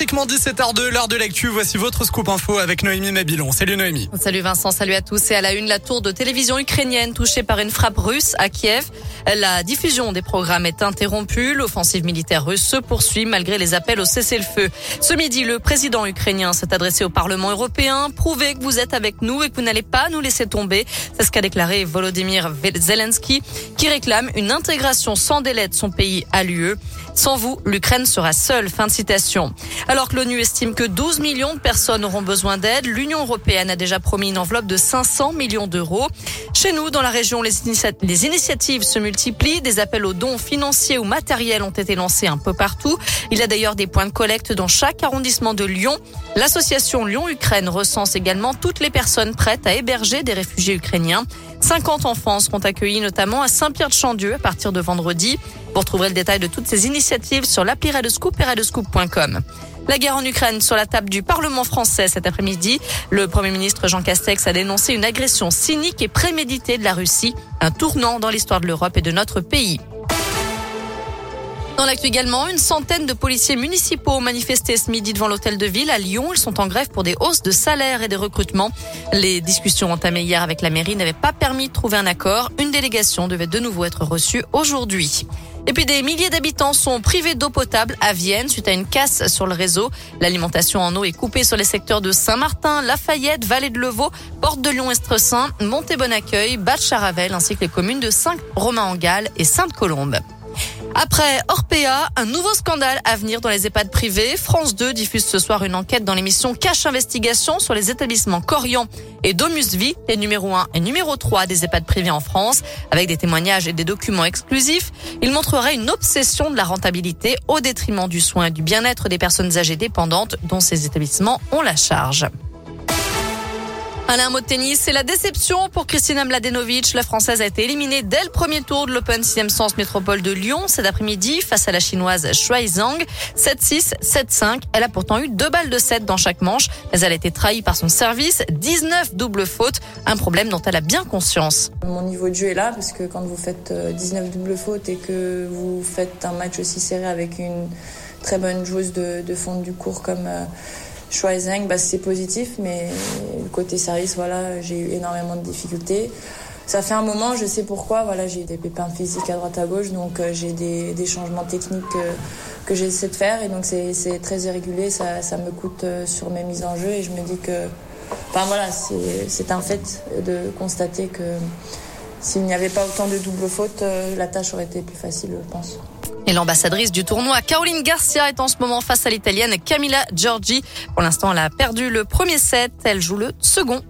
pratiquement 17h02, l'heure de l'actu. Voici votre scoop info avec Noémie Mabilon. Salut Noémie. Salut Vincent, salut à tous. Et à la une, la tour de télévision ukrainienne touchée par une frappe russe à Kiev. La diffusion des programmes est interrompue. L'offensive militaire russe se poursuit malgré les appels au cessez-le-feu. Ce midi, le président ukrainien s'est adressé au Parlement européen. Prouvez que vous êtes avec nous et que vous n'allez pas nous laisser tomber. C'est ce qu'a déclaré Volodymyr Zelensky, qui réclame une intégration sans délai de son pays à l'UE. Sans vous, l'Ukraine sera seule. Fin de citation. Alors que l'ONU estime que 12 millions de personnes auront besoin d'aide, l'Union européenne a déjà promis une enveloppe de 500 millions d'euros. Chez nous, dans la région, les, initiatives se multiplient. Des appels aux dons financiers ou matériels ont été lancés un peu partout. Il y a d'ailleurs des points de collecte dans chaque arrondissement de Lyon. L'association Lyon-Ukraine recense également toutes les personnes prêtes à héberger des réfugiés ukrainiens. 50 enfants seront accueillis notamment à Saint-Pierre-de-Chandieu à partir de vendredi. Vous retrouverez le détail de toutes ces initiatives sur l'appli Radescoop et radescoop.com. La guerre en Ukraine sur la table du Parlement français cet après-midi. Le Premier ministre Jean Castex a dénoncé une agression cynique et préméditée de la Russie, un tournant dans l'histoire de l'Europe et de notre pays. Dans l'actu également, une centaine de policiers municipaux ont ce midi devant l'hôtel de ville à Lyon. Ils sont en grève pour des hausses de salaire et des recrutements. Les discussions entamées hier avec la mairie n'avaient pas permis de trouver un accord. Une délégation devait de nouveau être reçue aujourd'hui. Et puis des milliers d'habitants sont privés d'eau potable à Vienne suite à une casse sur le réseau. L'alimentation en eau est coupée sur les secteurs de Saint-Martin, Lafayette, Vallée de Levaux, Porte de Lyon-Estressin, Monté-Bon-Accueil, Bas-Charavel ainsi que les communes de Saint-Romain-en-Galles et Sainte-Colombe. Après Orpea, un nouveau scandale à venir dans les EHPAD privés. France 2 diffuse ce soir une enquête dans l'émission Cache Investigation sur les établissements Corian et Domus Vie, les numéro 1 et numéro 3 des EHPAD privés en France, avec des témoignages et des documents exclusifs. Il montrerait une obsession de la rentabilité au détriment du soin et du bien-être des personnes âgées dépendantes dont ces établissements ont la charge. Allez, un mot de tennis, c'est la déception pour Kristina Mladenovic. La Française a été éliminée dès le premier tour de l'Open 6 Sens Métropole de Lyon cet après-midi face à la Chinoise Shuai Zhang. 7-6, 7-5. Elle a pourtant eu deux balles de 7 dans chaque manche, mais elle a été trahie par son service. 19 doubles fautes, un problème dont elle a bien conscience. Mon niveau de jeu est là parce que quand vous faites 19 euh, doubles fautes et que vous faites un match aussi serré avec une très bonne joueuse de, de fond du cours comme... Euh, Schweizing, bah, c'est positif, mais le côté service, voilà, j'ai eu énormément de difficultés. Ça fait un moment, je sais pourquoi, voilà, j'ai des pépins physiques à droite à gauche, donc euh, j'ai des, des, changements techniques euh, que j'essaie de faire, et donc c'est très irrégulier, ça, ça me coûte euh, sur mes mises en jeu, et je me dis que, enfin voilà, c'est un fait de constater que s'il n'y avait pas autant de doubles fautes, la tâche aurait été plus facile, je pense. Et l'ambassadrice du tournoi, Caroline Garcia, est en ce moment face à l'italienne Camilla Giorgi. Pour l'instant, elle a perdu le premier set. Elle joue le second.